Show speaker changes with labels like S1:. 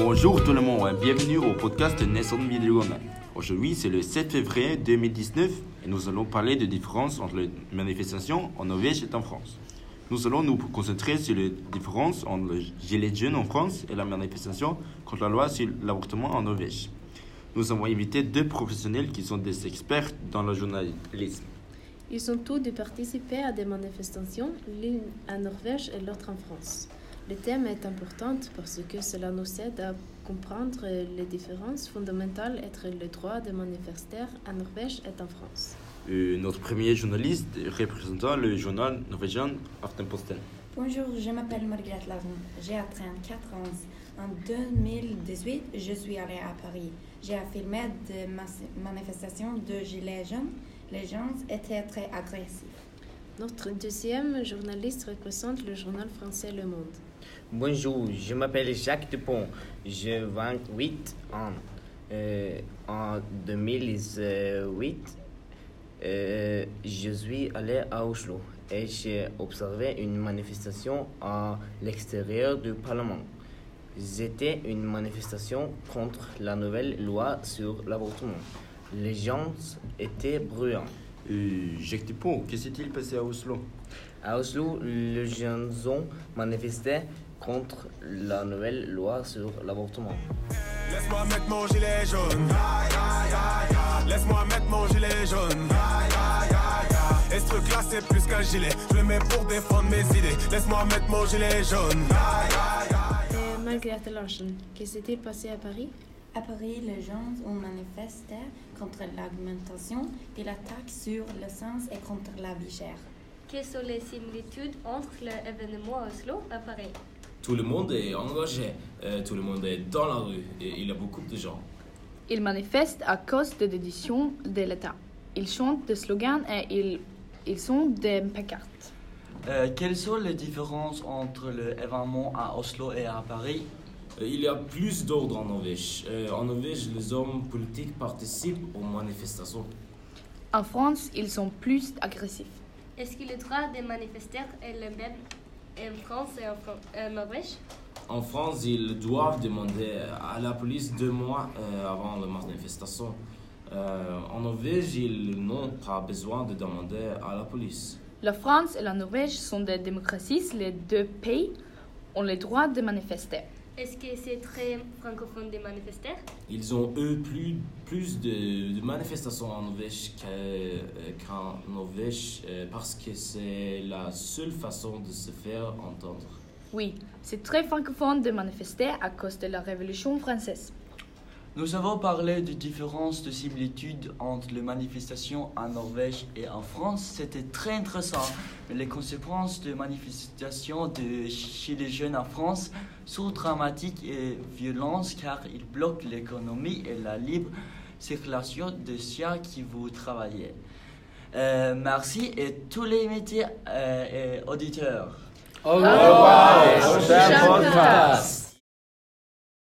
S1: Bonjour tout le monde et bienvenue au podcast Naissance Videogame. Aujourd'hui c'est le 7 février 2019 et nous allons parler de différences entre les manifestations en Norvège et en France. Nous allons nous concentrer sur les différences entre le gilet jaune en France et la manifestation contre la loi sur l'avortement en Norvège. Nous avons invité deux professionnels qui sont des experts dans le journalisme.
S2: Ils ont tous dû participer à des manifestations, l'une en Norvège et l'autre en France. Le thème est important parce que cela nous aide à comprendre les différences fondamentales entre le droit des manifestaires en Norvège et en France.
S1: Euh, notre premier journaliste représentant le journal norvégien Aftenposten.
S3: Bonjour, je m'appelle Margrethe Lavon. J'ai 34 ans. En 2018, je suis allée à Paris. J'ai filmé des manifestations de Gilets jaunes. Les gens étaient très agressifs.
S2: Notre deuxième journaliste représente le journal français Le Monde.
S4: Bonjour, je m'appelle Jacques Dupont. J'ai 28 ans. Euh, en 2008, euh, je suis allé à Oslo et j'ai observé une manifestation à l'extérieur du Parlement. C'était une manifestation contre la nouvelle loi sur l'avortement. Les gens étaient bruyants.
S1: Euh, Jacques que s'est-il passé à Oslo?
S4: À Oslo, les gens ont manifesté contre la nouvelle loi sur l'avortement.
S5: Laisse-moi mettre mon gilet jaune. Laisse-moi mettre mon gilet jaune. Et ce truc-là, c'est plus qu'un gilet. Je le mets pour défendre mes idées. Laisse-moi mettre mon gilet jaune.
S2: Larsen, que s'est-il passé à Paris?
S3: À Paris, les gens ont manifesté contre l'augmentation de la taxe sur l'essence et contre la vie chère.
S6: Quelles sont les similitudes entre l'événement à Oslo et Paris?
S7: Tout le monde est engagé, euh, tout le monde est dans la rue et il y a beaucoup de gens.
S8: Ils manifestent à cause de décisions de l'État. Ils chantent des slogans et ils, ils ont des pancartes.
S9: Euh, quelles sont les différences entre l'événement à Oslo et à Paris?
S7: Il y a plus d'ordre en Norvège. Euh, en Norvège, les hommes politiques participent aux manifestations.
S8: En France, ils sont plus agressifs.
S6: Est-ce que le droit des manifestaires est le même en France et en, en Norvège?
S7: En France, ils doivent demander à la police deux mois euh, avant la manifestation. Euh, en Norvège, ils n'ont pas besoin de demander à la police.
S8: La France et la Norvège sont des démocraties. Les deux pays ont le droit de manifester.
S6: Est-ce que c'est très francophone des manifestaires
S7: Ils ont, eux, plus, plus de, de manifestations en Norvège euh, qu'en Norvège euh, parce que c'est la seule façon de se faire entendre.
S8: Oui, c'est très francophone de manifester à cause de la Révolution française.
S9: Nous avons parlé de différences de similitudes entre les manifestations en Norvège et en France. C'était très intéressant. Mais les conséquences de manifestations de Gilets jaunes en France sont dramatiques et violentes car ils bloquent l'économie et la libre circulation de ceux qui vous travaillez. Euh, merci et tous les métiers euh, et auditeurs.
S10: Au revoir.